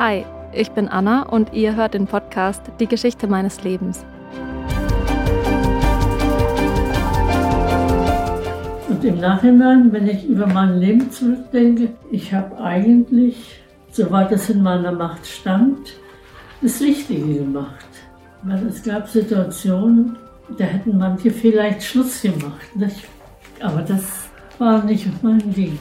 Hi, ich bin Anna und ihr hört den Podcast Die Geschichte meines Lebens. Und im Nachhinein, wenn ich über mein Leben zurückdenke, ich habe eigentlich, soweit es in meiner Macht stand, das Richtige gemacht. Weil es gab Situationen, da hätten manche vielleicht Schluss gemacht. Nicht? Aber das war nicht mein Ding.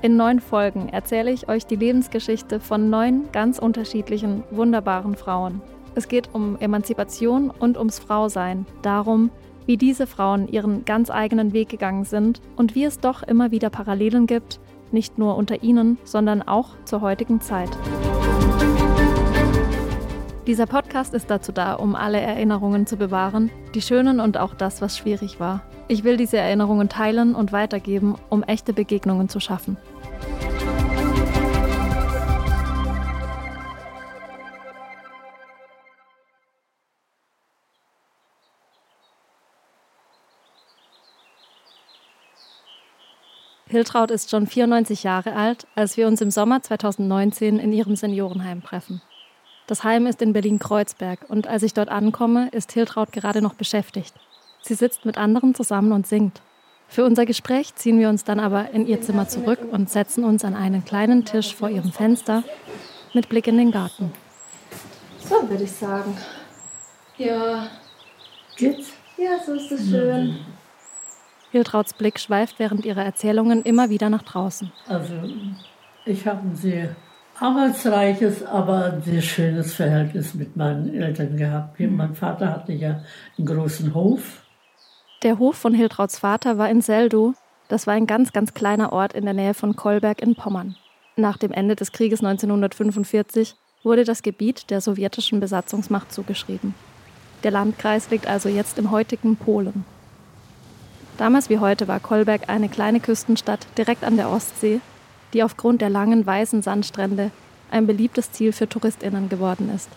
In neun Folgen erzähle ich euch die Lebensgeschichte von neun ganz unterschiedlichen, wunderbaren Frauen. Es geht um Emanzipation und ums Frausein, darum, wie diese Frauen ihren ganz eigenen Weg gegangen sind und wie es doch immer wieder Parallelen gibt, nicht nur unter ihnen, sondern auch zur heutigen Zeit. Dieser Podcast ist dazu da, um alle Erinnerungen zu bewahren, die schönen und auch das, was schwierig war. Ich will diese Erinnerungen teilen und weitergeben, um echte Begegnungen zu schaffen. Hiltraud ist schon 94 Jahre alt, als wir uns im Sommer 2019 in ihrem Seniorenheim treffen. Das Heim ist in Berlin-Kreuzberg und als ich dort ankomme, ist Hiltraud gerade noch beschäftigt. Sie sitzt mit anderen zusammen und singt. Für unser Gespräch ziehen wir uns dann aber in ihr Zimmer zurück und setzen uns an einen kleinen Tisch vor ihrem Fenster mit Blick in den Garten. So würde ich sagen. Ja. Geht's? Ja, so ist es schön. Hiltrauds Blick schweift während ihrer Erzählungen immer wieder nach draußen. Also, ich habe ein sehr arbeitsreiches, aber sehr schönes Verhältnis mit meinen Eltern gehabt. Mhm. Mein Vater hatte ja einen großen Hof. Der Hof von Hiltrauds Vater war in Seldow. Das war ein ganz, ganz kleiner Ort in der Nähe von Kolberg in Pommern. Nach dem Ende des Krieges 1945 wurde das Gebiet der sowjetischen Besatzungsmacht zugeschrieben. Der Landkreis liegt also jetzt im heutigen Polen. Damals wie heute war Kolberg eine kleine Küstenstadt direkt an der Ostsee die aufgrund der langen weißen Sandstrände ein beliebtes Ziel für TouristInnen geworden ist.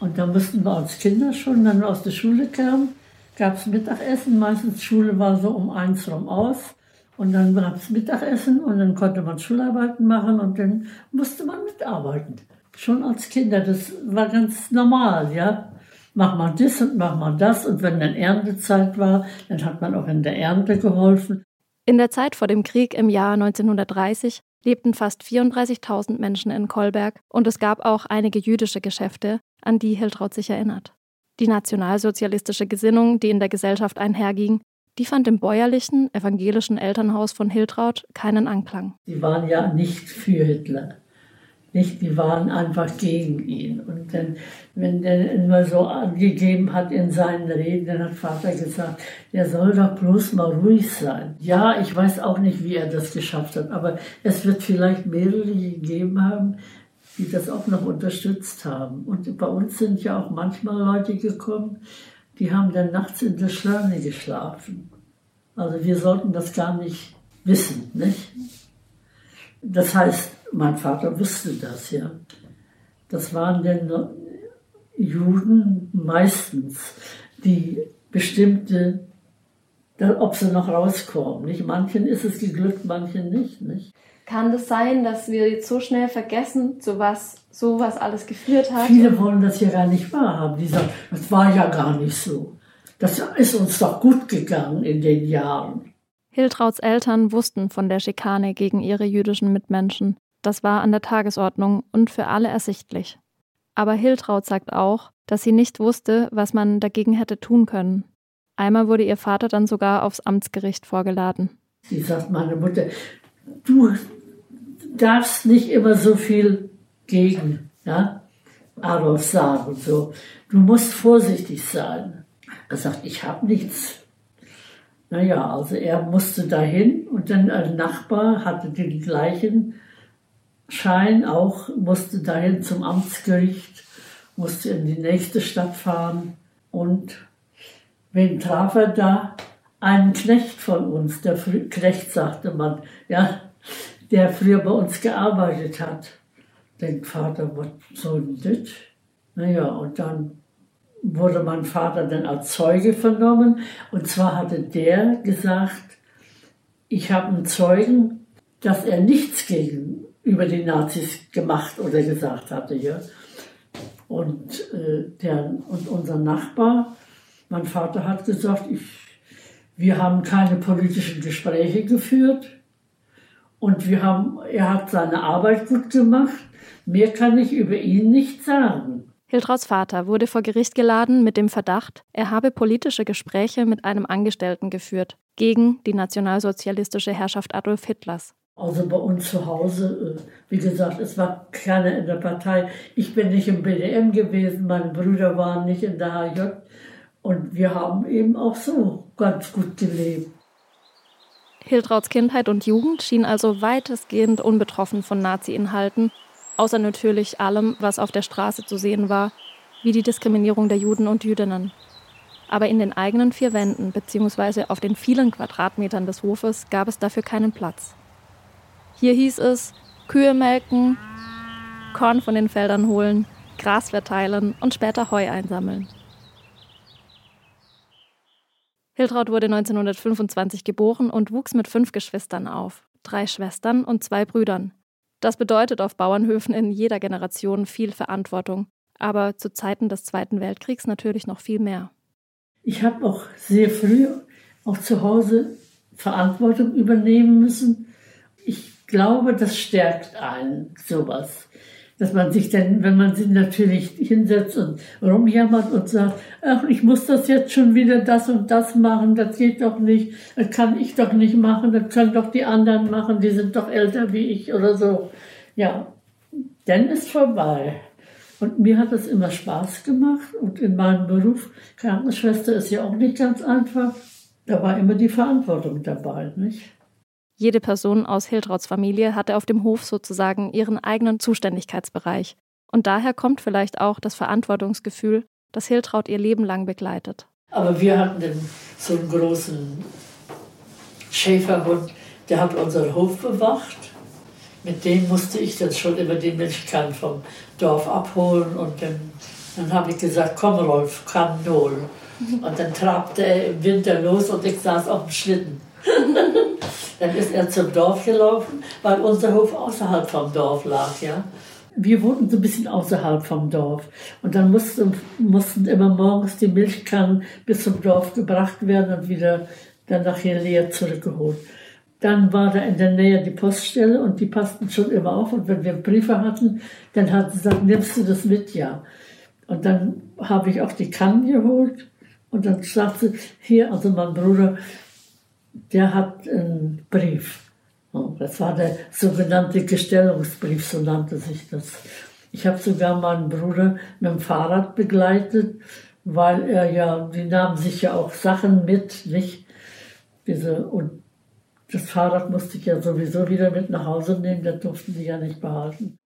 Und da mussten wir als Kinder schon, wenn wir aus der Schule kamen, gab es Mittagessen. Meistens Schule war so um eins rum aus. Und dann gab es Mittagessen und dann konnte man Schularbeiten machen und dann musste man mitarbeiten. Schon als Kinder, das war ganz normal, ja. Mach mal das und mach mal das. Und wenn dann Erntezeit war, dann hat man auch in der Ernte geholfen. In der Zeit vor dem Krieg im Jahr 1930 lebten fast 34.000 Menschen in Kolberg und es gab auch einige jüdische Geschäfte, an die Hiltraud sich erinnert. Die nationalsozialistische Gesinnung, die in der Gesellschaft einherging, die fand im bäuerlichen, evangelischen Elternhaus von Hiltraud keinen Anklang. Sie waren ja nicht für Hitler. Nicht, die waren einfach gegen ihn. Und dann, wenn der immer so angegeben hat in seinen Reden, dann hat Vater gesagt, der soll doch bloß mal ruhig sein. Ja, ich weiß auch nicht, wie er das geschafft hat, aber es wird vielleicht mehrere gegeben haben, die das auch noch unterstützt haben. Und bei uns sind ja auch manchmal Leute gekommen, die haben dann nachts in der Schleune geschlafen. Also wir sollten das gar nicht wissen, nicht? Das heißt, mein Vater wusste das ja. Das waren denn Juden meistens, die bestimmte, ob sie noch rauskommen. Nicht? Manchen ist es geglückt, manchen nicht, nicht. Kann das sein, dass wir jetzt so schnell vergessen, zu was sowas alles geführt hat? Viele wollen das ja gar nicht wahrhaben. Die sagen, das war ja gar nicht so. Das ist uns doch gut gegangen in den Jahren. Hiltrauds Eltern wussten von der Schikane gegen ihre jüdischen Mitmenschen. Das war an der Tagesordnung und für alle ersichtlich. Aber Hiltraud sagt auch, dass sie nicht wusste, was man dagegen hätte tun können. Einmal wurde ihr Vater dann sogar aufs Amtsgericht vorgeladen. Sie sagt meine Mutter, du darfst nicht immer so viel gegen ja, Adolf sagen. So. Du musst vorsichtig sein. Er sagt, ich habe nichts. Naja, also er musste dahin und dann ein Nachbar hatte den gleichen Schein auch, musste dahin zum Amtsgericht, musste in die nächste Stadt fahren und wen traf er da? Einen Knecht von uns, der Knecht sagte man, ja, der früher bei uns gearbeitet hat. Denkt Vater, was soll denn das? Naja, und dann wurde mein Vater dann als Zeuge vernommen. Und zwar hatte der gesagt, ich habe einen Zeugen, dass er nichts gegen über die Nazis gemacht oder gesagt hatte. Ja. Und, äh, der, und unser Nachbar, mein Vater hat gesagt, ich, wir haben keine politischen Gespräche geführt und wir haben, er hat seine Arbeit gut gemacht. Mehr kann ich über ihn nicht sagen. Hildrauts Vater wurde vor Gericht geladen mit dem Verdacht, er habe politische Gespräche mit einem Angestellten geführt gegen die nationalsozialistische Herrschaft Adolf Hitlers. Also bei uns zu Hause, äh, wie gesagt, es war keiner in der Partei. Ich bin nicht im BDM gewesen, meine Brüder waren nicht in der HJ. Und wir haben eben auch so ganz gut gelebt. Hildrauts Kindheit und Jugend schien also weitestgehend unbetroffen von Nazi-Inhalten, außer natürlich allem, was auf der Straße zu sehen war, wie die Diskriminierung der Juden und Jüdinnen. Aber in den eigenen vier Wänden bzw. auf den vielen Quadratmetern des Hofes gab es dafür keinen Platz. Hier hieß es Kühe melken, Korn von den Feldern holen, Gras verteilen und später Heu einsammeln. Hiltraud wurde 1925 geboren und wuchs mit fünf Geschwistern auf, drei Schwestern und zwei Brüdern. Das bedeutet auf Bauernhöfen in jeder Generation viel Verantwortung, aber zu Zeiten des Zweiten Weltkriegs natürlich noch viel mehr. Ich habe auch sehr früh auch zu Hause Verantwortung übernehmen müssen. Ich glaube, das stärkt einen sowas dass man sich dann, wenn man sich natürlich hinsetzt und rumjammert und sagt, ach, ich muss das jetzt schon wieder das und das machen, das geht doch nicht, das kann ich doch nicht machen, das können doch die anderen machen, die sind doch älter wie ich oder so. Ja, dann ist vorbei. Und mir hat es immer Spaß gemacht und in meinem Beruf, Krankenschwester ist ja auch nicht ganz einfach, da war immer die Verantwortung dabei, nicht? Jede Person aus Hildrauts Familie hatte auf dem Hof sozusagen ihren eigenen Zuständigkeitsbereich. Und daher kommt vielleicht auch das Verantwortungsgefühl, das Hiltraut ihr Leben lang begleitet. Aber wir hatten so einen großen Schäferhund, der hat unseren Hof bewacht. Mit dem musste ich dann schon immer die Milchkannen vom Dorf abholen. Und dann, dann habe ich gesagt, komm Rolf, Kannen holen. Und dann trabte er im Winter los und ich saß auf dem Schlitten. Dann ist er zum Dorf gelaufen, weil unser Hof außerhalb vom Dorf lag, ja. Wir wohnten so ein bisschen außerhalb vom Dorf. Und dann mussten, mussten immer morgens die Milchkannen bis zum Dorf gebracht werden und wieder dann nachher leer zurückgeholt. Dann war da in der Nähe die Poststelle und die passten schon immer auf. Und wenn wir Briefe hatten, dann hat sie gesagt, nimmst du das mit? Ja. Und dann habe ich auch die Kannen geholt. Und dann sagte hier, also mein Bruder, der hat einen Brief. Das war der sogenannte Gestellungsbrief, so nannte sich das. Ich habe sogar meinen Bruder mit dem Fahrrad begleitet, weil er ja, die nahmen sich ja auch Sachen mit, nicht? Diese, und das Fahrrad musste ich ja sowieso wieder mit nach Hause nehmen, das durften sie ja nicht behalten.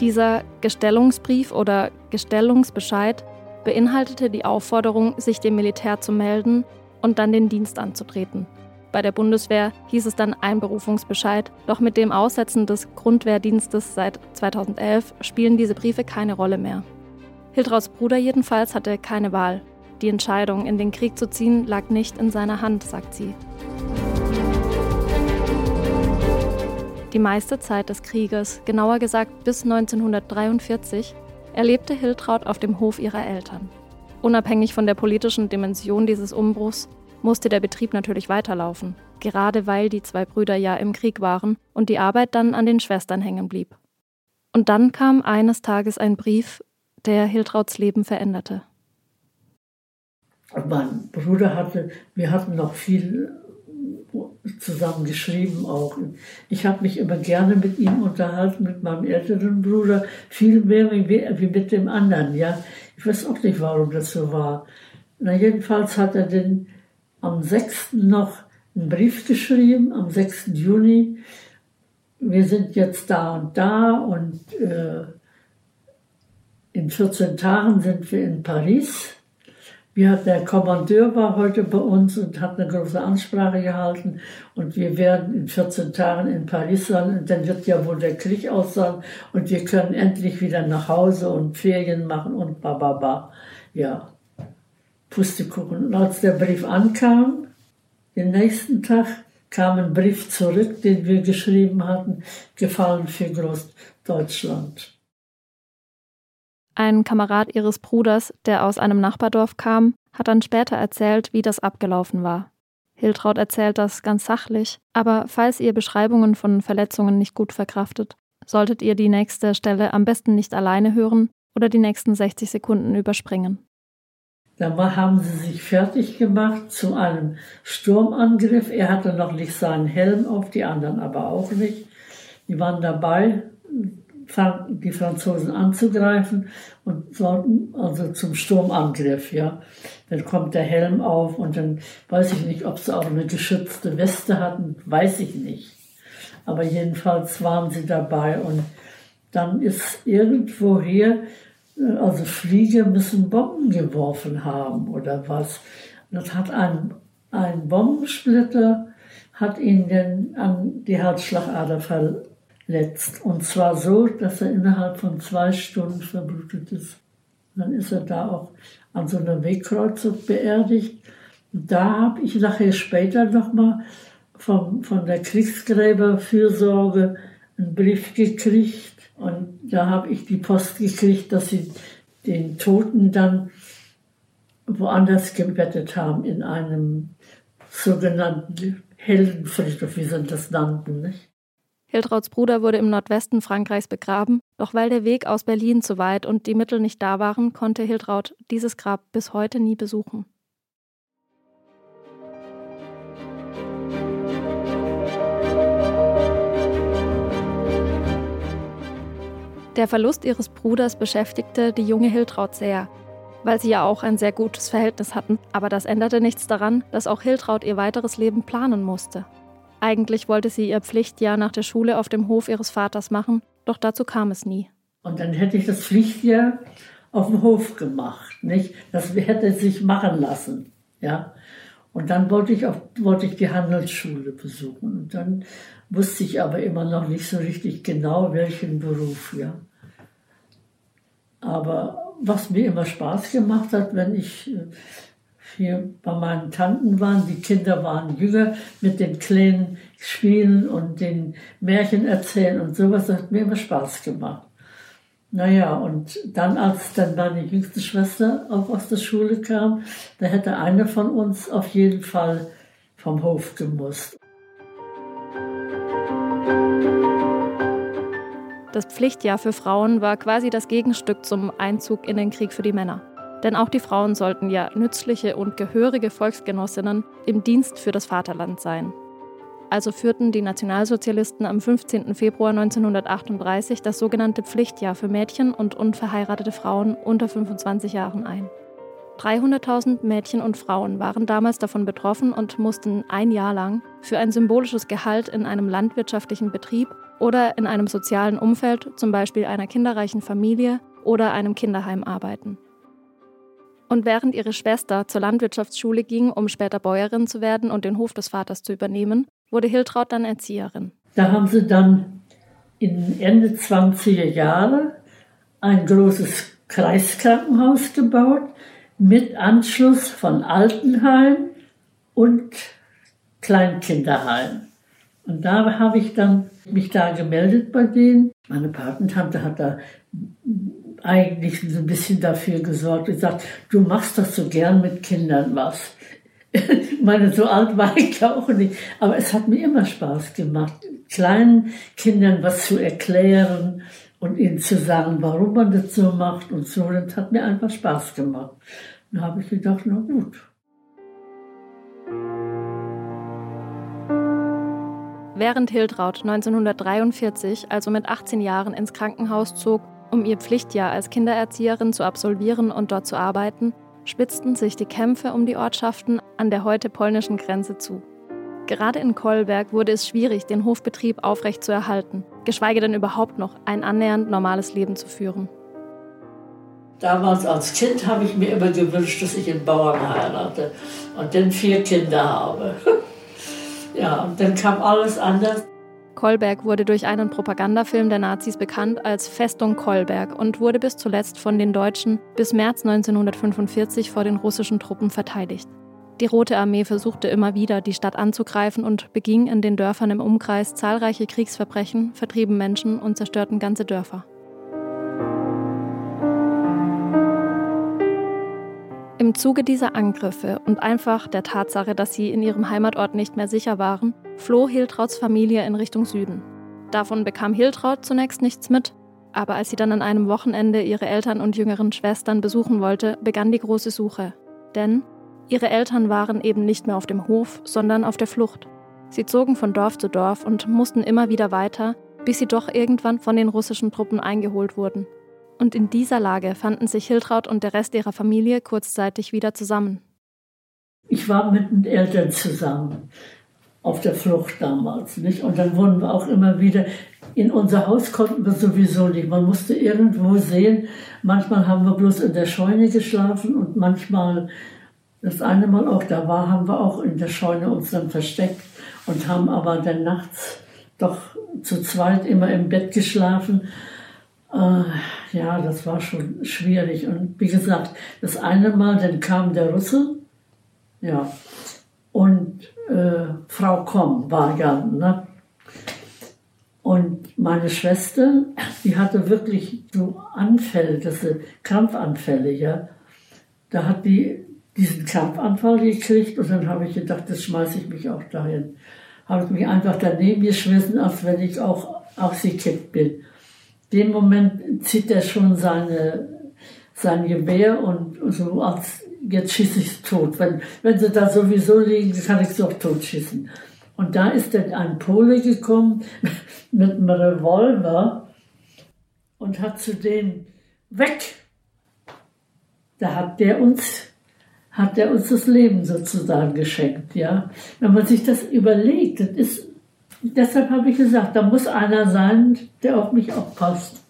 Dieser Gestellungsbrief oder Gestellungsbescheid beinhaltete die Aufforderung, sich dem Militär zu melden und dann den Dienst anzutreten. Bei der Bundeswehr hieß es dann Einberufungsbescheid, doch mit dem Aussetzen des Grundwehrdienstes seit 2011 spielen diese Briefe keine Rolle mehr. Hildrauts Bruder jedenfalls hatte keine Wahl. Die Entscheidung, in den Krieg zu ziehen, lag nicht in seiner Hand, sagt sie. Die meiste Zeit des Krieges, genauer gesagt bis 1943, erlebte Hiltraud auf dem Hof ihrer Eltern. Unabhängig von der politischen Dimension dieses Umbruchs musste der Betrieb natürlich weiterlaufen, gerade weil die zwei Brüder ja im Krieg waren und die Arbeit dann an den Schwestern hängen blieb. Und dann kam eines Tages ein Brief, der Hiltrauds Leben veränderte. Mein Bruder hatte, wir hatten noch viel zusammen geschrieben auch. Ich habe mich immer gerne mit ihm unterhalten, mit meinem älteren Bruder, viel mehr wie, mit dem anderen. Ja, ich weiß auch nicht, warum das so war. Na jedenfalls hat er den am 6. noch einen Brief geschrieben, am 6. Juni. Wir sind jetzt da und da und äh, in 14 Tagen sind wir in Paris. Wir der Kommandeur war heute bei uns und hat eine große Ansprache gehalten und wir werden in 14 Tagen in Paris sein und dann wird ja wohl der Krieg aus sein und wir können endlich wieder nach Hause und Ferien machen und bababa. Ja. Pustekuchen. Und als der Brief ankam, den nächsten Tag kam ein Brief zurück, den wir geschrieben hatten, gefallen für Großdeutschland. Ein Kamerad ihres Bruders, der aus einem Nachbardorf kam, hat dann später erzählt, wie das abgelaufen war. Hiltraud erzählt das ganz sachlich, aber falls ihr Beschreibungen von Verletzungen nicht gut verkraftet, solltet ihr die nächste Stelle am besten nicht alleine hören oder die nächsten 60 Sekunden überspringen. Da haben sie sich fertig gemacht zu einem Sturmangriff. Er hatte noch nicht seinen Helm auf, die anderen aber auch nicht. Die waren dabei, die Franzosen anzugreifen und sollten also zum Sturmangriff, ja. Dann kommt der Helm auf und dann weiß ich nicht, ob sie auch eine geschützte Weste hatten, weiß ich nicht. Aber jedenfalls waren sie dabei und dann ist irgendwoher also Flieger müssen Bomben geworfen haben oder was. Das hat ein, ein Bombensplitter hat ihn dann an die Herzschlagader verletzt. Und zwar so, dass er innerhalb von zwei Stunden verblutet ist. Dann ist er da auch an so einer Wegkreuzung beerdigt. Und da habe ich nachher später nochmal von, von der Kriegsgräberfürsorge einen Brief gekriegt, und da habe ich die Post gekriegt, dass sie den Toten dann woanders gebettet haben, in einem sogenannten Heldenfriedhof, wie sie das nannten. Nicht? Hildrauts Bruder wurde im Nordwesten Frankreichs begraben, doch weil der Weg aus Berlin zu weit und die Mittel nicht da waren, konnte Hildraut dieses Grab bis heute nie besuchen. Der Verlust ihres Bruders beschäftigte die junge Hiltraud sehr, weil sie ja auch ein sehr gutes Verhältnis hatten. Aber das änderte nichts daran, dass auch Hiltraud ihr weiteres Leben planen musste. Eigentlich wollte sie ihr Pflichtjahr nach der Schule auf dem Hof ihres Vaters machen, doch dazu kam es nie. Und dann hätte ich das Pflichtjahr auf dem Hof gemacht, nicht? Das hätte sich machen lassen, ja. Und dann wollte ich, auch, wollte ich die Handelsschule besuchen. Und dann wusste ich aber immer noch nicht so richtig genau, welchen Beruf, ja. Aber was mir immer Spaß gemacht hat, wenn ich äh, hier bei meinen Tanten war, die Kinder waren jünger, mit den Kleinen spielen und den Märchen erzählen und sowas, das hat mir immer Spaß gemacht. Naja, und dann, als dann meine jüngste Schwester auch aus der Schule kam, da hätte eine von uns auf jeden Fall vom Hof gemusst. Das Pflichtjahr für Frauen war quasi das Gegenstück zum Einzug in den Krieg für die Männer. Denn auch die Frauen sollten ja nützliche und gehörige Volksgenossinnen im Dienst für das Vaterland sein. Also führten die Nationalsozialisten am 15. Februar 1938 das sogenannte Pflichtjahr für Mädchen und unverheiratete Frauen unter 25 Jahren ein. 300.000 Mädchen und Frauen waren damals davon betroffen und mussten ein Jahr lang für ein symbolisches Gehalt in einem landwirtschaftlichen Betrieb oder in einem sozialen Umfeld, zum Beispiel einer kinderreichen Familie oder einem Kinderheim arbeiten. Und während ihre Schwester zur Landwirtschaftsschule ging, um später Bäuerin zu werden und den Hof des Vaters zu übernehmen, wurde Hiltraud dann Erzieherin. Da haben sie dann in Ende 20er Jahre ein großes Kreiskrankenhaus gebaut mit Anschluss von Altenheim und Kleinkinderheim. Und da habe ich dann mich da gemeldet bei denen. Meine Patentante hat da eigentlich so ein bisschen dafür gesorgt, gesagt, du machst doch so gern mit Kindern was. Ich meine, so alt war ich auch nicht, aber es hat mir immer Spaß gemacht, kleinen Kindern was zu erklären und ihnen zu sagen, warum man das so macht und so. Das hat mir einfach Spaß gemacht. Da habe ich gedacht, na gut, Während Hildraut 1943, also mit 18 Jahren, ins Krankenhaus zog, um ihr Pflichtjahr als Kindererzieherin zu absolvieren und dort zu arbeiten, spitzten sich die Kämpfe um die Ortschaften an der heute polnischen Grenze zu. Gerade in Kolberg wurde es schwierig, den Hofbetrieb aufrechtzuerhalten, geschweige denn überhaupt noch ein annähernd normales Leben zu führen. Damals als Kind habe ich mir immer gewünscht, dass ich einen Bauern heirate und dann vier Kinder habe. Ja, und dann kam alles anders. Kolberg wurde durch einen Propagandafilm der Nazis bekannt als Festung Kolberg und wurde bis zuletzt von den Deutschen bis März 1945 vor den russischen Truppen verteidigt. Die Rote Armee versuchte immer wieder, die Stadt anzugreifen und beging in den Dörfern im Umkreis zahlreiche Kriegsverbrechen, vertrieben Menschen und zerstörten ganze Dörfer. Im Zuge dieser Angriffe und einfach der Tatsache, dass sie in ihrem Heimatort nicht mehr sicher waren, floh Hiltrauts Familie in Richtung Süden. Davon bekam Hiltraut zunächst nichts mit, aber als sie dann an einem Wochenende ihre Eltern und jüngeren Schwestern besuchen wollte, begann die große Suche. Denn Ihre Eltern waren eben nicht mehr auf dem Hof, sondern auf der Flucht. Sie zogen von Dorf zu Dorf und mussten immer wieder weiter, bis sie doch irgendwann von den russischen Truppen eingeholt wurden. Und in dieser Lage fanden sich Hiltraut und der Rest ihrer Familie kurzzeitig wieder zusammen. Ich war mit den Eltern zusammen auf der Flucht damals, nicht? Und dann wurden wir auch immer wieder in unser Haus konnten wir sowieso nicht. Man musste irgendwo sehen. Manchmal haben wir bloß in der Scheune geschlafen und manchmal das eine Mal auch da war, haben wir auch in der Scheune uns dann versteckt und haben aber dann nachts doch zu zweit immer im Bett geschlafen. Äh, ja, das war schon schwierig. Und wie gesagt, das eine Mal, dann kam der Russe, ja, und äh, Frau Komm war ja, ne? Und meine Schwester, die hatte wirklich so Anfälle, sind Krampfanfälle, ja. Da hat die diesen Krampfanfall gekriegt und dann habe ich gedacht, das schmeiße ich mich auch dahin. Habe ich mich einfach daneben geschmissen, als wenn ich auch ausgekippt bin. Dem Moment zieht er schon seine, sein Gewehr und so als jetzt schieße ich tot. Wenn, wenn sie da sowieso liegen, kann ich sie auch totschießen. Und da ist dann ein Pole gekommen mit einem Revolver und hat zu denen weg. Da hat der uns hat er uns das Leben sozusagen geschenkt, ja. Wenn man sich das überlegt, das ist, deshalb habe ich gesagt, da muss einer sein, der auf mich aufpasst.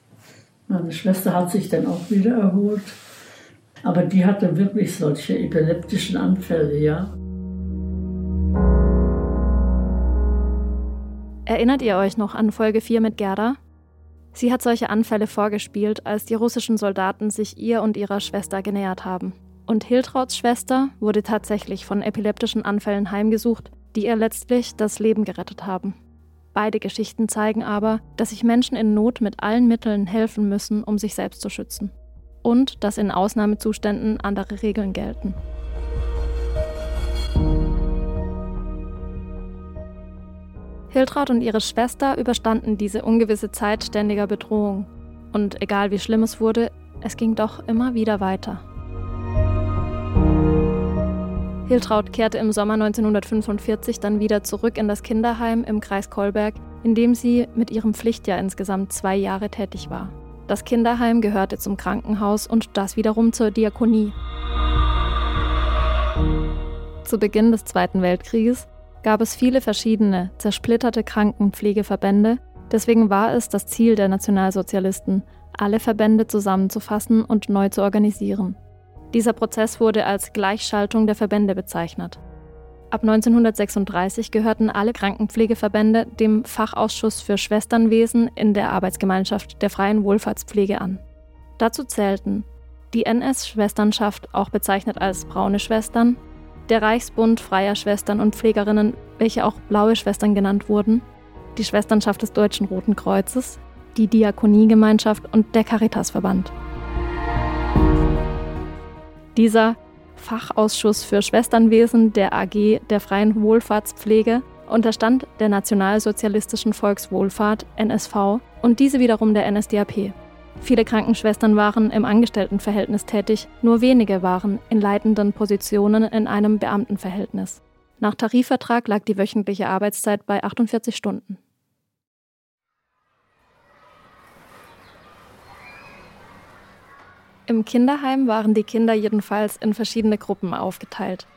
Meine Schwester hat sich dann auch wieder erholt, aber die hatte wirklich solche epileptischen Anfälle, ja. Erinnert ihr euch noch an Folge 4 mit Gerda? Sie hat solche Anfälle vorgespielt, als die russischen Soldaten sich ihr und ihrer Schwester genähert haben. Und Hiltrauts Schwester wurde tatsächlich von epileptischen Anfällen heimgesucht, die ihr letztlich das Leben gerettet haben. Beide Geschichten zeigen aber, dass sich Menschen in Not mit allen Mitteln helfen müssen, um sich selbst zu schützen. Und dass in Ausnahmezuständen andere Regeln gelten. Hiltraud und ihre Schwester überstanden diese ungewisse Zeit ständiger Bedrohung. Und egal wie schlimm es wurde, es ging doch immer wieder weiter. Hiltraud kehrte im Sommer 1945 dann wieder zurück in das Kinderheim im Kreis Kolberg, in dem sie mit ihrem Pflichtjahr insgesamt zwei Jahre tätig war. Das Kinderheim gehörte zum Krankenhaus und das wiederum zur Diakonie. Zu Beginn des Zweiten Weltkrieges gab es viele verschiedene, zersplitterte Krankenpflegeverbände, deswegen war es das Ziel der Nationalsozialisten, alle Verbände zusammenzufassen und neu zu organisieren. Dieser Prozess wurde als Gleichschaltung der Verbände bezeichnet. Ab 1936 gehörten alle Krankenpflegeverbände dem Fachausschuss für Schwesternwesen in der Arbeitsgemeinschaft der freien Wohlfahrtspflege an. Dazu zählten die NS-Schwesternschaft, auch bezeichnet als Braune Schwestern, der Reichsbund freier Schwestern und Pflegerinnen, welche auch Blaue Schwestern genannt wurden, die Schwesternschaft des Deutschen Roten Kreuzes, die Diakoniegemeinschaft und der Caritasverband. Dieser Fachausschuss für Schwesternwesen der AG der Freien Wohlfahrtspflege unterstand der Nationalsozialistischen Volkswohlfahrt NSV und diese wiederum der NSDAP. Viele Krankenschwestern waren im Angestelltenverhältnis tätig, nur wenige waren in leitenden Positionen in einem Beamtenverhältnis. Nach Tarifvertrag lag die wöchentliche Arbeitszeit bei 48 Stunden. Im Kinderheim waren die Kinder jedenfalls in verschiedene Gruppen aufgeteilt.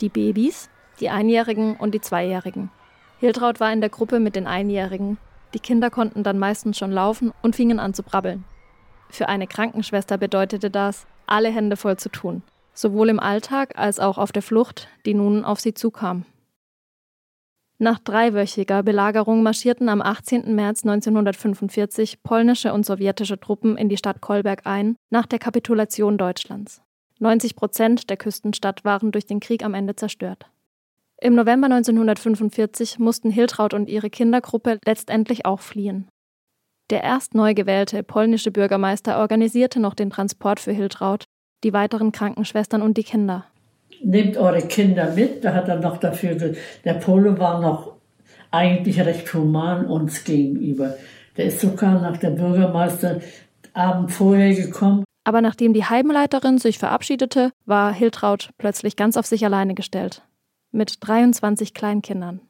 Die Babys, die Einjährigen und die Zweijährigen. Hiltraud war in der Gruppe mit den Einjährigen. Die Kinder konnten dann meistens schon laufen und fingen an zu brabbeln. Für eine Krankenschwester bedeutete das, alle Hände voll zu tun, sowohl im Alltag als auch auf der Flucht, die nun auf sie zukam. Nach dreiwöchiger Belagerung marschierten am 18. März 1945 polnische und sowjetische Truppen in die Stadt Kolberg ein, nach der Kapitulation Deutschlands. 90 Prozent der Küstenstadt waren durch den Krieg am Ende zerstört. Im November 1945 mussten Hiltraud und ihre Kindergruppe letztendlich auch fliehen. Der erst neu gewählte polnische Bürgermeister organisierte noch den Transport für Hiltraud, die weiteren Krankenschwestern und die Kinder nehmt eure Kinder mit. Da hat er noch dafür, der Pole war noch eigentlich recht human uns gegenüber. Der ist sogar nach der Bürgermeister Abend vorher gekommen. Aber nachdem die Heimleiterin sich verabschiedete, war Hiltraud plötzlich ganz auf sich alleine gestellt. Mit 23 Kleinkindern.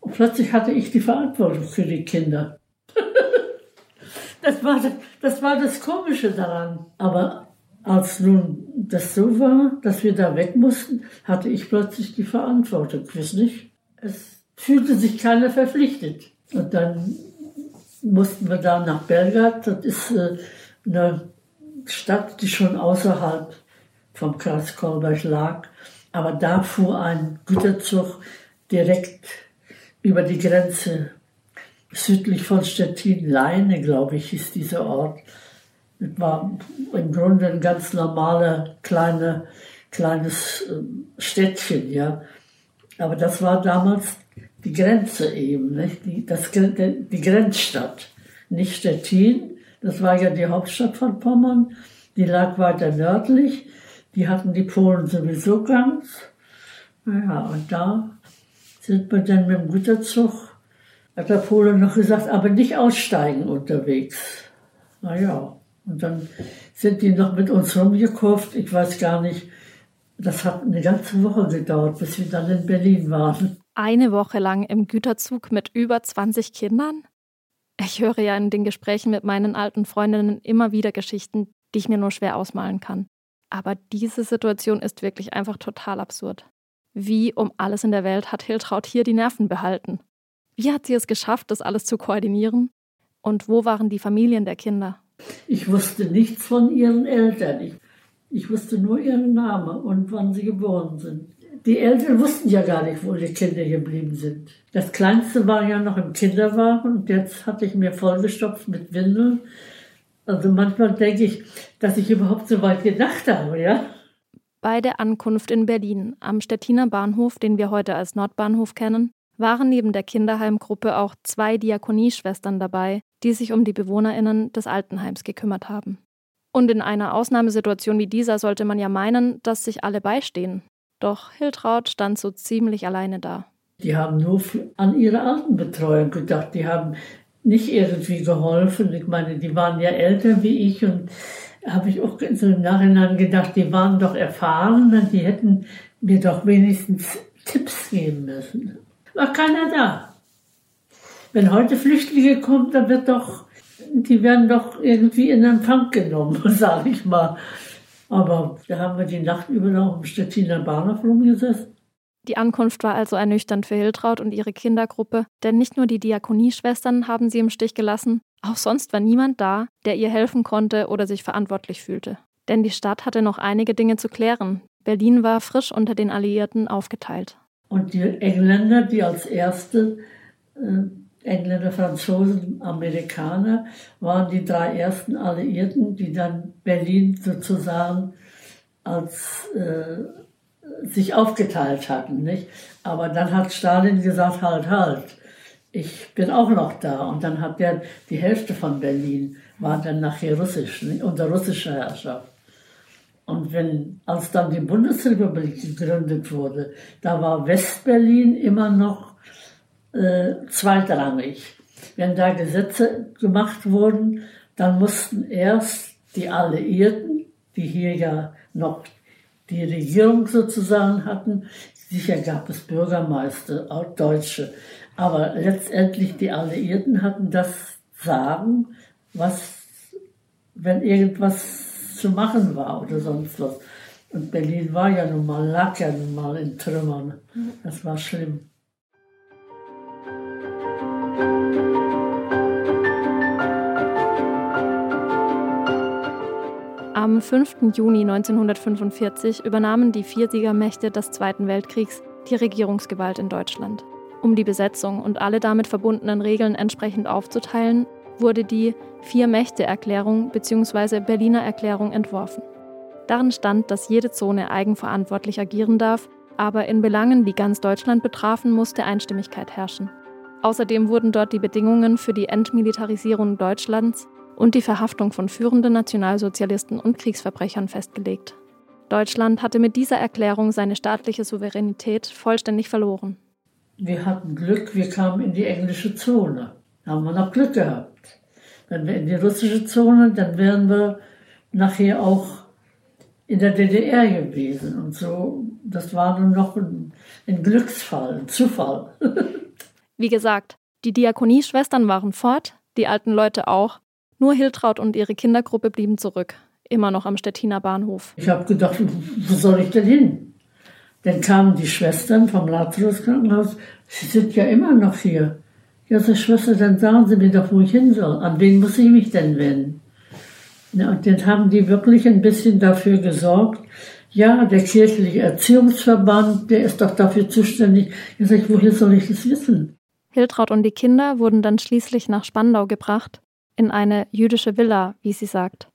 Und plötzlich hatte ich die Verantwortung für die Kinder. das, war, das war das Komische daran. Aber als nun das so war, dass wir da weg mussten, hatte ich plötzlich die Verantwortung. Wisst nicht? Es fühlte sich keiner verpflichtet. Und dann mussten wir da nach Belgrad. Das ist äh, eine Stadt, die schon außerhalb vom Kreis Kolberg lag. Aber da fuhr ein Güterzug direkt über die Grenze südlich von Stettin. Leine, glaube ich, ist dieser Ort. Es war im Grunde ein ganz normaler kleine, kleines ähm, Städtchen, ja. Aber das war damals die Grenze eben, nicht? Die, das, die Grenzstadt. Nicht Stettin, das war ja die Hauptstadt von Pommern, die lag weiter nördlich. Die hatten die Polen sowieso ganz. Naja, und da sind wir dann mit dem Güterzug, hat der Pole noch gesagt, aber nicht aussteigen unterwegs. Naja, und dann sind die noch mit uns rumgekurft. Ich weiß gar nicht, das hat eine ganze Woche gedauert, bis wir dann in Berlin waren. Eine Woche lang im Güterzug mit über 20 Kindern? Ich höre ja in den Gesprächen mit meinen alten Freundinnen immer wieder Geschichten, die ich mir nur schwer ausmalen kann. Aber diese Situation ist wirklich einfach total absurd. Wie um alles in der Welt hat Hiltraud hier die Nerven behalten? Wie hat sie es geschafft, das alles zu koordinieren? Und wo waren die Familien der Kinder? Ich wusste nichts von ihren Eltern. Ich, ich wusste nur ihren Namen und wann sie geboren sind. Die Eltern wussten ja gar nicht, wo die Kinder geblieben sind. Das Kleinste war ja noch im Kinderwagen und jetzt hatte ich mir vollgestopft mit Windeln. Also manchmal denke ich, dass ich überhaupt so weit gedacht habe, ja. Bei der Ankunft in Berlin am Stettiner Bahnhof, den wir heute als Nordbahnhof kennen, waren neben der Kinderheimgruppe auch zwei Diakonieschwestern dabei, die sich um die Bewohnerinnen des Altenheims gekümmert haben. Und in einer Ausnahmesituation wie dieser sollte man ja meinen, dass sich alle beistehen. Doch Hiltraud stand so ziemlich alleine da. Die haben nur an ihre Altenbetreuung gedacht. Die haben nicht irgendwie geholfen. Ich meine, die waren ja älter wie ich und habe ich auch so im Nachhinein gedacht, die waren doch erfahren, die hätten mir doch wenigstens Tipps geben müssen war keiner da. Wenn heute Flüchtlinge kommen, dann wird doch, die werden doch irgendwie in Empfang genommen, sage ich mal. Aber da haben wir die Nacht über noch im Stettiner Bahnhof rumgesessen. Die Ankunft war also ernüchternd für Hiltraud und ihre Kindergruppe, denn nicht nur die Diakonieschwestern haben sie im Stich gelassen, auch sonst war niemand da, der ihr helfen konnte oder sich verantwortlich fühlte. Denn die Stadt hatte noch einige Dinge zu klären. Berlin war frisch unter den Alliierten aufgeteilt. Und die Engländer, die als erste, äh, Engländer, Franzosen, Amerikaner, waren die drei ersten Alliierten, die dann Berlin sozusagen als äh, sich aufgeteilt hatten. Nicht? Aber dann hat Stalin gesagt, halt, halt, ich bin auch noch da. Und dann hat der die Hälfte von Berlin, war dann nachher russisch, nicht? unter russischer Herrschaft. Und wenn, als dann die Bundesrepublik gegründet wurde, da war Westberlin immer noch äh, zweitrangig. Wenn da Gesetze gemacht wurden, dann mussten erst die Alliierten, die hier ja noch die Regierung sozusagen hatten, sicher gab es Bürgermeister, auch Deutsche, aber letztendlich die Alliierten hatten das Sagen, was, wenn irgendwas zu machen war oder sonst was. Und Berlin war ja nun mal, lag ja nun mal in Trümmern. Das war schlimm. Am 5. Juni 1945 übernahmen die vier Siegermächte des Zweiten Weltkriegs die Regierungsgewalt in Deutschland. Um die Besetzung und alle damit verbundenen Regeln entsprechend aufzuteilen, wurde die Vier-Mächte-Erklärung bzw. Berliner Erklärung entworfen. Darin stand, dass jede Zone eigenverantwortlich agieren darf, aber in Belangen, die ganz Deutschland betrafen, musste Einstimmigkeit herrschen. Außerdem wurden dort die Bedingungen für die Entmilitarisierung Deutschlands und die Verhaftung von führenden Nationalsozialisten und Kriegsverbrechern festgelegt. Deutschland hatte mit dieser Erklärung seine staatliche Souveränität vollständig verloren. Wir hatten Glück, wir kamen in die englische Zone. Da haben wir noch Glück gehabt. Wenn wir in die russische Zone, dann wären wir nachher auch in der DDR gewesen. Und so, das war nun noch ein, ein Glücksfall, ein Zufall. Wie gesagt, die Diakonieschwestern waren fort, die alten Leute auch. Nur Hiltraud und ihre Kindergruppe blieben zurück, immer noch am Stettiner Bahnhof. Ich habe gedacht, wo soll ich denn hin? Dann kamen die Schwestern vom Lazarus-Krankenhaus, sie sind ja immer noch hier. Ja, so Schwester, dann sagen Sie mir doch, wo ich hin soll. An wen muss ich mich denn wenden? Ja, und dann haben die wirklich ein bisschen dafür gesorgt. Ja, der kirchliche Erziehungsverband, der ist doch dafür zuständig. Ich sage, woher soll ich das wissen? Hiltraud und die Kinder wurden dann schließlich nach Spandau gebracht, in eine jüdische Villa, wie sie sagt.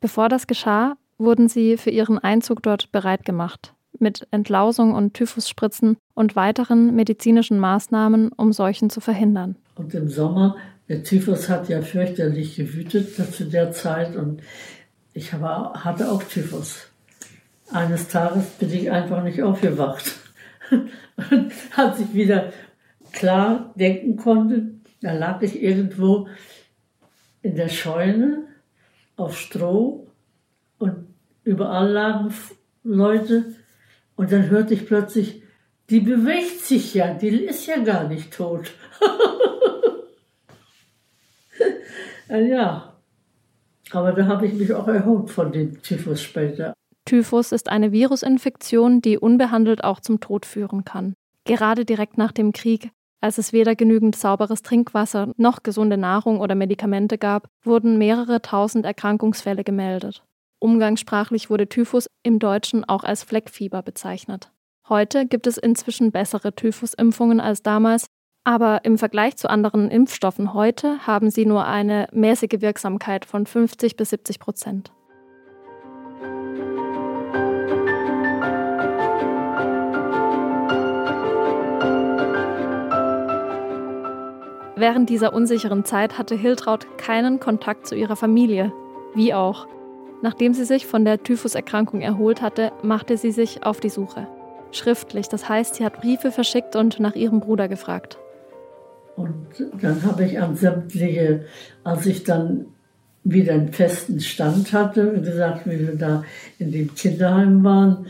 Bevor das geschah, wurden sie für ihren Einzug dort bereit gemacht, mit Entlausung und Typhusspritzen und weiteren medizinischen Maßnahmen, um Seuchen zu verhindern. Und im Sommer der Typhus hat ja fürchterlich gewütet zu der Zeit und ich hatte auch Typhus. Eines Tages bin ich einfach nicht aufgewacht und als ich wieder klar denken konnte, da lag ich irgendwo in der Scheune auf Stroh und überall lagen Leute und dann hörte ich plötzlich, die bewegt sich ja, die ist ja gar nicht tot. Äh, ja, aber da habe ich mich auch erholt von dem Typhus später. Typhus ist eine Virusinfektion, die unbehandelt auch zum Tod führen kann. Gerade direkt nach dem Krieg, als es weder genügend sauberes Trinkwasser noch gesunde Nahrung oder Medikamente gab, wurden mehrere tausend Erkrankungsfälle gemeldet. Umgangssprachlich wurde Typhus im Deutschen auch als Fleckfieber bezeichnet. Heute gibt es inzwischen bessere Typhusimpfungen als damals, aber im Vergleich zu anderen Impfstoffen heute haben sie nur eine mäßige Wirksamkeit von 50 bis 70 Prozent. Während dieser unsicheren Zeit hatte Hiltraud keinen Kontakt zu ihrer Familie. Wie auch. Nachdem sie sich von der Typhuserkrankung erholt hatte, machte sie sich auf die Suche. Schriftlich, das heißt, sie hat Briefe verschickt und nach ihrem Bruder gefragt. Und dann habe ich an sämtliche, als ich dann wieder einen festen Stand hatte, wie gesagt, wie wir da in dem Kinderheim waren,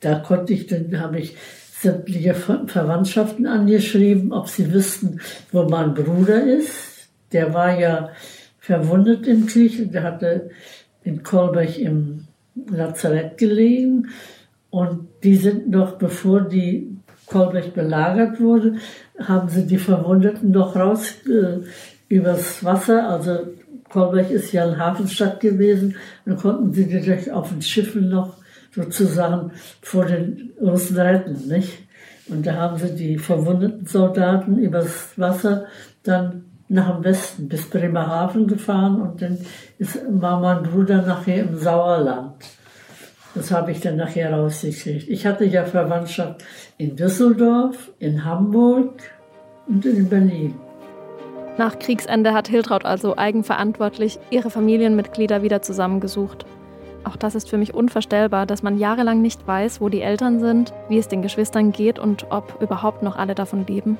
da konnte ich, dann habe ich sämtliche Verwandtschaften angeschrieben, ob sie wüssten, wo mein Bruder ist. Der war ja verwundet im Krieg, der hatte in Kolbach im Lazarett gelegen. Und die sind noch, bevor die Kolbach belagert wurde, haben sie die Verwundeten noch raus äh, übers Wasser. Also Kolbach ist ja eine Hafenstadt gewesen. Dann konnten sie die direkt auf den Schiffen noch sozusagen vor den Russen retten, nicht? Und da haben sie die verwundeten Soldaten übers Wasser dann nach dem Westen bis Bremerhaven gefahren und dann ist, war mein Bruder nachher im Sauerland. Das habe ich dann nachher rausgekriegt. Ich hatte ja Verwandtschaft in Düsseldorf, in Hamburg und in Berlin. Nach Kriegsende hat Hiltraud also eigenverantwortlich ihre Familienmitglieder wieder zusammengesucht. Auch das ist für mich unvorstellbar, dass man jahrelang nicht weiß, wo die Eltern sind, wie es den Geschwistern geht und ob überhaupt noch alle davon leben.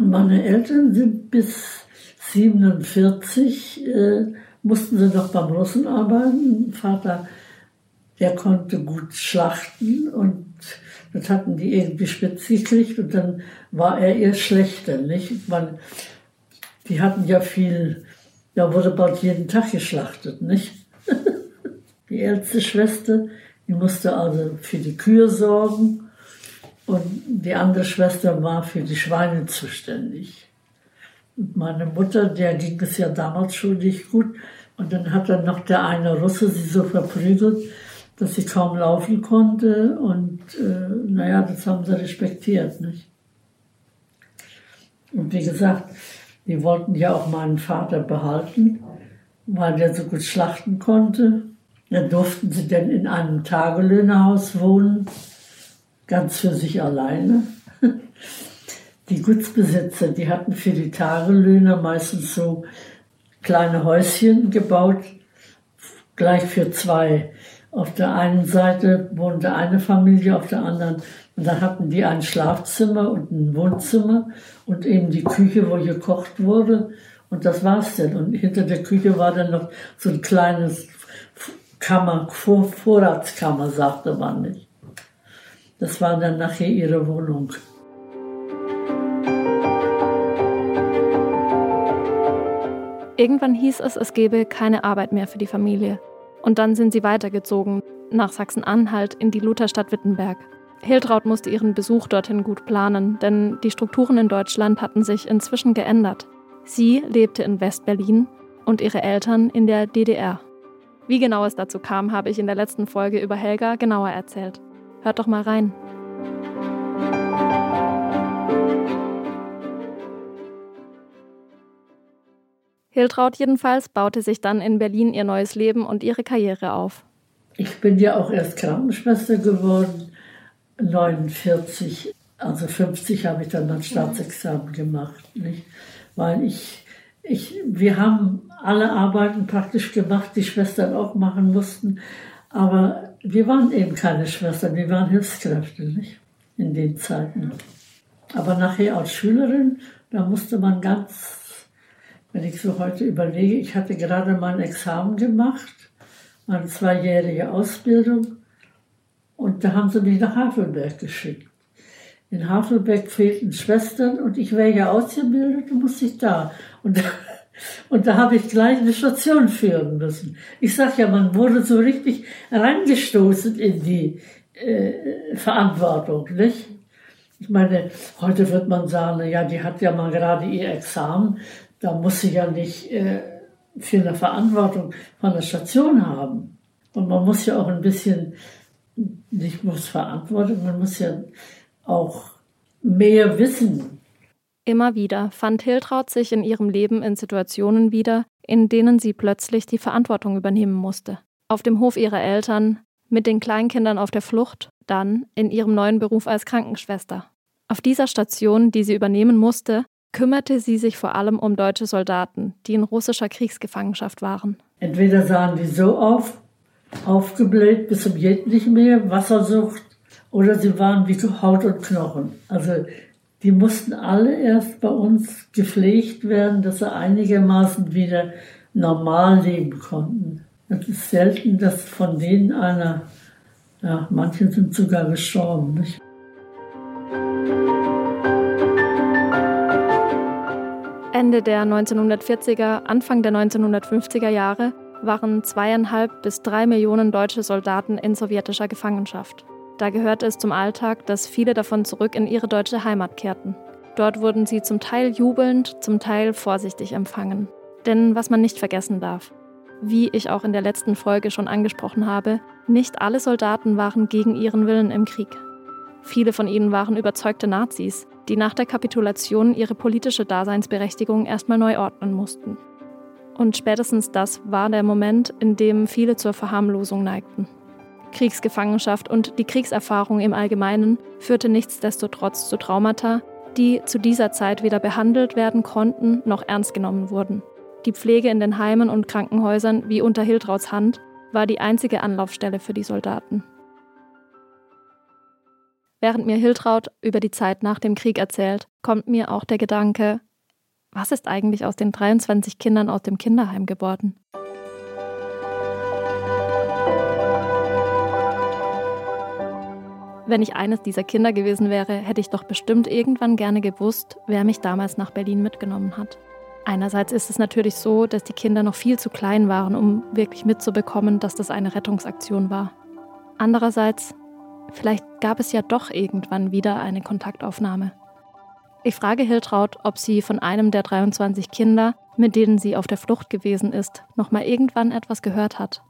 Meine Eltern sind bis 47 äh, mussten sie noch beim Russen arbeiten. Vater, der konnte gut schlachten und das hatten die irgendwie spitz gekriegt und dann war er ihr schlechter, nicht? Man, die hatten ja viel, da wurde bald jeden Tag geschlachtet, nicht? die älteste Schwester, die musste also für die Kühe sorgen und die andere Schwester war für die Schweine zuständig. Meine Mutter, der ging es ja damals schon nicht gut. Und dann hat dann noch der eine Russe sie so verprügelt, dass sie kaum laufen konnte und äh, naja, das haben sie respektiert. Nicht? Und wie gesagt, die wollten ja auch meinen Vater behalten, weil der so gut schlachten konnte. Dann durften sie denn in einem Tagelöhnerhaus wohnen, ganz für sich alleine. Die Gutsbesitzer, die hatten für die Tagelöhner meistens so kleine Häuschen gebaut, gleich für zwei. Auf der einen Seite wohnte eine Familie, auf der anderen. Und dann hatten die ein Schlafzimmer und ein Wohnzimmer und eben die Küche, wo gekocht wurde. Und das war's denn. Und hinter der Küche war dann noch so ein kleines Kammer, Vor Vorratskammer, sagte man nicht. Das war dann nachher ihre Wohnung. Irgendwann hieß es, es gebe keine Arbeit mehr für die Familie. Und dann sind sie weitergezogen, nach Sachsen-Anhalt in die Lutherstadt Wittenberg. Hiltraud musste ihren Besuch dorthin gut planen, denn die Strukturen in Deutschland hatten sich inzwischen geändert. Sie lebte in West-Berlin und ihre Eltern in der DDR. Wie genau es dazu kam, habe ich in der letzten Folge über Helga genauer erzählt. Hört doch mal rein. Hiltraud jedenfalls baute sich dann in Berlin ihr neues Leben und ihre Karriere auf. Ich bin ja auch erst Krankenschwester geworden, 49, also 50 habe ich dann mein Staatsexamen gemacht, nicht? weil ich, ich, wir haben alle Arbeiten praktisch gemacht, die Schwestern auch machen mussten, aber wir waren eben keine Schwestern, wir waren Hilfskräfte, nicht? In den Zeiten. Aber nachher als Schülerin, da musste man ganz wenn ich so heute überlege, ich hatte gerade mein Examen gemacht, meine zweijährige Ausbildung, und da haben sie mich nach Havelberg geschickt. In Havelberg fehlten Schwestern und ich wäre ja ausgebildet und musste ich da. Und und da habe ich gleich eine Station führen müssen. Ich sag ja, man wurde so richtig reingestoßen in die äh, Verantwortung, nicht? Ich meine, heute wird man sagen, ja, die hat ja mal gerade ihr Examen, da muss sie ja nicht äh, viel eine Verantwortung von der Station haben. Und man muss ja auch ein bisschen, nicht muss Verantwortung, man muss ja auch mehr wissen. Immer wieder fand Hiltraud sich in ihrem Leben in Situationen wieder, in denen sie plötzlich die Verantwortung übernehmen musste. Auf dem Hof ihrer Eltern, mit den Kleinkindern auf der Flucht, dann in ihrem neuen Beruf als Krankenschwester. Auf dieser Station, die sie übernehmen musste, kümmerte sie sich vor allem um deutsche Soldaten, die in russischer Kriegsgefangenschaft waren. Entweder sahen die so auf, aufgebläht bis zum Jet nicht mehr, Wassersucht, oder sie waren wie Haut und Knochen. Also die mussten alle erst bei uns gepflegt werden, dass sie einigermaßen wieder normal leben konnten. Es ist selten, dass von denen einer, ja, manche sind sogar gestorben. Nicht? Ende der 1940er, Anfang der 1950er Jahre waren zweieinhalb bis drei Millionen deutsche Soldaten in sowjetischer Gefangenschaft. Da gehörte es zum Alltag, dass viele davon zurück in ihre deutsche Heimat kehrten. Dort wurden sie zum Teil jubelnd, zum Teil vorsichtig empfangen. Denn was man nicht vergessen darf, wie ich auch in der letzten Folge schon angesprochen habe, nicht alle Soldaten waren gegen ihren Willen im Krieg. Viele von ihnen waren überzeugte Nazis, die nach der Kapitulation ihre politische Daseinsberechtigung erstmal neu ordnen mussten. Und spätestens das war der Moment, in dem viele zur Verharmlosung neigten. Kriegsgefangenschaft und die Kriegserfahrung im Allgemeinen führte nichtsdestotrotz zu Traumata, die zu dieser Zeit weder behandelt werden konnten noch ernst genommen wurden. Die Pflege in den Heimen und Krankenhäusern wie unter Hildrauts Hand war die einzige Anlaufstelle für die Soldaten. Während mir Hiltraud über die Zeit nach dem Krieg erzählt, kommt mir auch der Gedanke, was ist eigentlich aus den 23 Kindern aus dem Kinderheim geworden? Wenn ich eines dieser Kinder gewesen wäre, hätte ich doch bestimmt irgendwann gerne gewusst, wer mich damals nach Berlin mitgenommen hat. Einerseits ist es natürlich so, dass die Kinder noch viel zu klein waren, um wirklich mitzubekommen, dass das eine Rettungsaktion war. Andererseits Vielleicht gab es ja doch irgendwann wieder eine Kontaktaufnahme. Ich frage Hiltraud, ob sie von einem der 23 Kinder, mit denen sie auf der Flucht gewesen ist, noch mal irgendwann etwas gehört hat.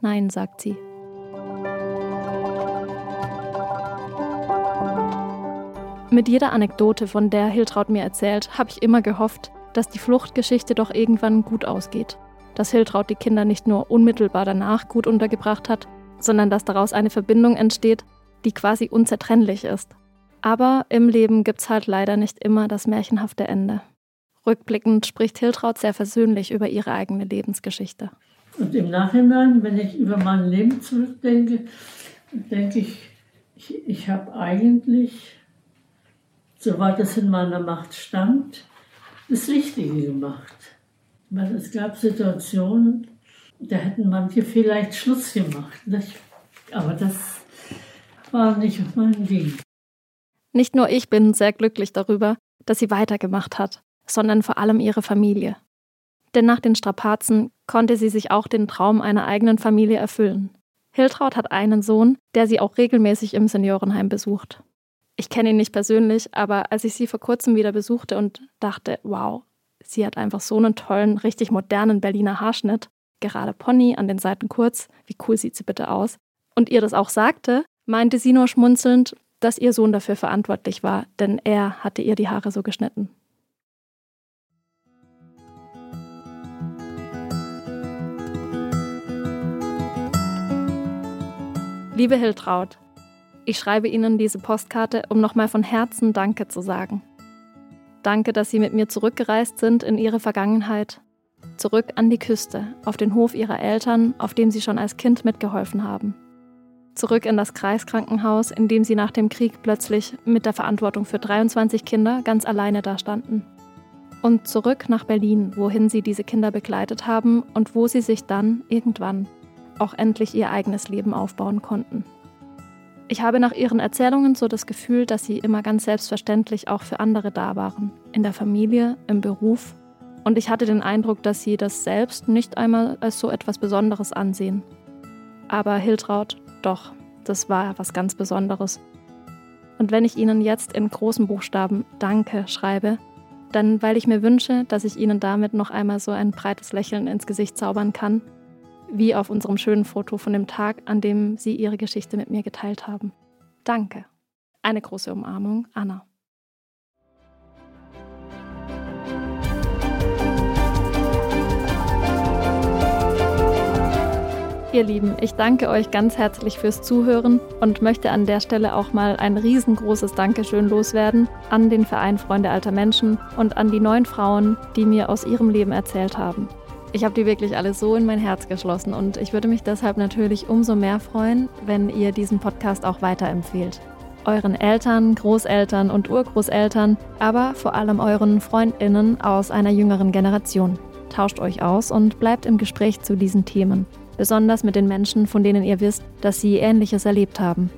Nein, sagt sie. Mit jeder Anekdote, von der Hiltraud mir erzählt, habe ich immer gehofft, dass die Fluchtgeschichte doch irgendwann gut ausgeht. Dass Hiltraud die Kinder nicht nur unmittelbar danach gut untergebracht hat, sondern dass daraus eine Verbindung entsteht, die quasi unzertrennlich ist. Aber im Leben gibt's halt leider nicht immer das märchenhafte Ende. Rückblickend spricht Hiltraud sehr versöhnlich über ihre eigene Lebensgeschichte. Und im Nachhinein, wenn ich über mein Leben zurückdenke, denke ich, ich, ich habe eigentlich, soweit es in meiner Macht stand, das Richtige gemacht. Weil es gab Situationen, da hätten manche vielleicht Schluss gemacht. Nicht? Aber das war nicht mein Ding. Nicht nur ich bin sehr glücklich darüber, dass sie weitergemacht hat, sondern vor allem ihre Familie. Denn nach den Strapazen konnte sie sich auch den Traum einer eigenen Familie erfüllen. Hiltraud hat einen Sohn, der sie auch regelmäßig im Seniorenheim besucht. Ich kenne ihn nicht persönlich, aber als ich sie vor kurzem wieder besuchte und dachte, wow, sie hat einfach so einen tollen, richtig modernen Berliner Haarschnitt, gerade Pony, an den Seiten kurz, wie cool sieht sie bitte aus, und ihr das auch sagte, meinte sie nur schmunzelnd, dass ihr Sohn dafür verantwortlich war, denn er hatte ihr die Haare so geschnitten. Liebe Hiltraud, ich schreibe Ihnen diese Postkarte, um nochmal von Herzen Danke zu sagen. Danke, dass Sie mit mir zurückgereist sind in Ihre Vergangenheit, zurück an die Küste, auf den Hof Ihrer Eltern, auf dem Sie schon als Kind mitgeholfen haben. Zurück in das Kreiskrankenhaus, in dem Sie nach dem Krieg plötzlich mit der Verantwortung für 23 Kinder ganz alleine dastanden. Und zurück nach Berlin, wohin Sie diese Kinder begleitet haben und wo Sie sich dann irgendwann auch endlich ihr eigenes Leben aufbauen konnten. Ich habe nach ihren Erzählungen so das Gefühl, dass sie immer ganz selbstverständlich auch für andere da waren, in der Familie, im Beruf, und ich hatte den Eindruck, dass sie das selbst nicht einmal als so etwas Besonderes ansehen. Aber Hiltraud, doch, das war was ganz Besonderes. Und wenn ich Ihnen jetzt in großen Buchstaben Danke schreibe, dann weil ich mir wünsche, dass ich Ihnen damit noch einmal so ein breites Lächeln ins Gesicht zaubern kann wie auf unserem schönen Foto von dem Tag, an dem Sie Ihre Geschichte mit mir geteilt haben. Danke. Eine große Umarmung, Anna. Ihr Lieben, ich danke euch ganz herzlich fürs Zuhören und möchte an der Stelle auch mal ein riesengroßes Dankeschön loswerden an den Verein Freunde alter Menschen und an die neun Frauen, die mir aus ihrem Leben erzählt haben. Ich habe die wirklich alle so in mein Herz geschlossen und ich würde mich deshalb natürlich umso mehr freuen, wenn ihr diesen Podcast auch weiterempfehlt. Euren Eltern, Großeltern und Urgroßeltern, aber vor allem euren Freundinnen aus einer jüngeren Generation. Tauscht euch aus und bleibt im Gespräch zu diesen Themen, besonders mit den Menschen, von denen ihr wisst, dass sie Ähnliches erlebt haben.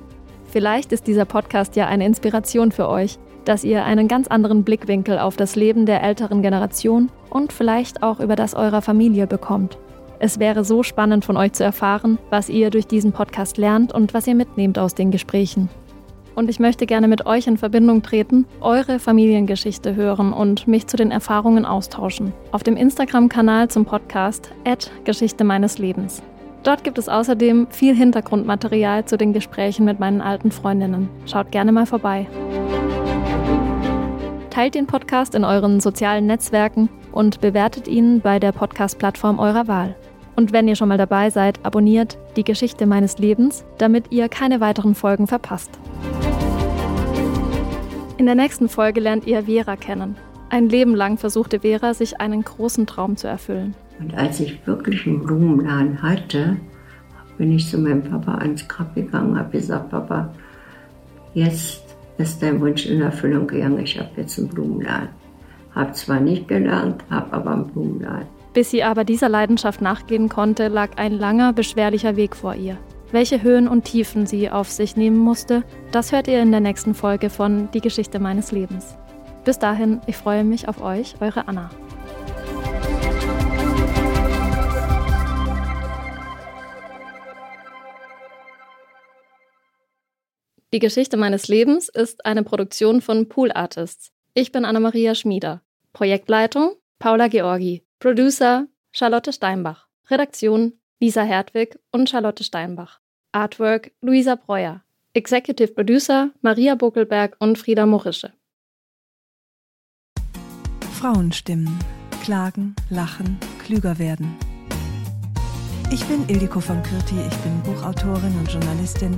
Vielleicht ist dieser Podcast ja eine Inspiration für euch, dass ihr einen ganz anderen Blickwinkel auf das Leben der älteren Generation und vielleicht auch über das eurer Familie bekommt. Es wäre so spannend von euch zu erfahren, was ihr durch diesen Podcast lernt und was ihr mitnehmt aus den Gesprächen. Und ich möchte gerne mit euch in Verbindung treten, eure Familiengeschichte hören und mich zu den Erfahrungen austauschen. Auf dem Instagram-Kanal zum Podcast Geschichte meines Lebens. Dort gibt es außerdem viel Hintergrundmaterial zu den Gesprächen mit meinen alten Freundinnen. Schaut gerne mal vorbei. Teilt den Podcast in euren sozialen Netzwerken und bewertet ihn bei der Podcast-Plattform eurer Wahl. Und wenn ihr schon mal dabei seid, abonniert die Geschichte meines Lebens, damit ihr keine weiteren Folgen verpasst. In der nächsten Folge lernt ihr Vera kennen. Ein Leben lang versuchte Vera, sich einen großen Traum zu erfüllen. Und als ich wirklich einen Blumenladen hatte, bin ich zu meinem Papa ans Grab gegangen habe gesagt, Papa, jetzt ist dein Wunsch in Erfüllung gegangen. Ich habe jetzt einen Blumenladen. Habe zwar nicht gelernt, habe aber einen Blumenladen. Bis sie aber dieser Leidenschaft nachgehen konnte, lag ein langer, beschwerlicher Weg vor ihr. Welche Höhen und Tiefen sie auf sich nehmen musste, das hört ihr in der nächsten Folge von Die Geschichte meines Lebens. Bis dahin, ich freue mich auf euch, eure Anna. Die Geschichte meines Lebens ist eine Produktion von Pool Artists. Ich bin Anna-Maria Schmieder. Projektleitung Paula Georgi. Producer Charlotte Steinbach. Redaktion Lisa Hertwig und Charlotte Steinbach. Artwork Luisa Breuer. Executive Producer Maria Buckelberg und Frieda Morische. Frauenstimmen. Klagen, lachen, klüger werden. Ich bin Ildiko von Kürti, ich bin Buchautorin und Journalistin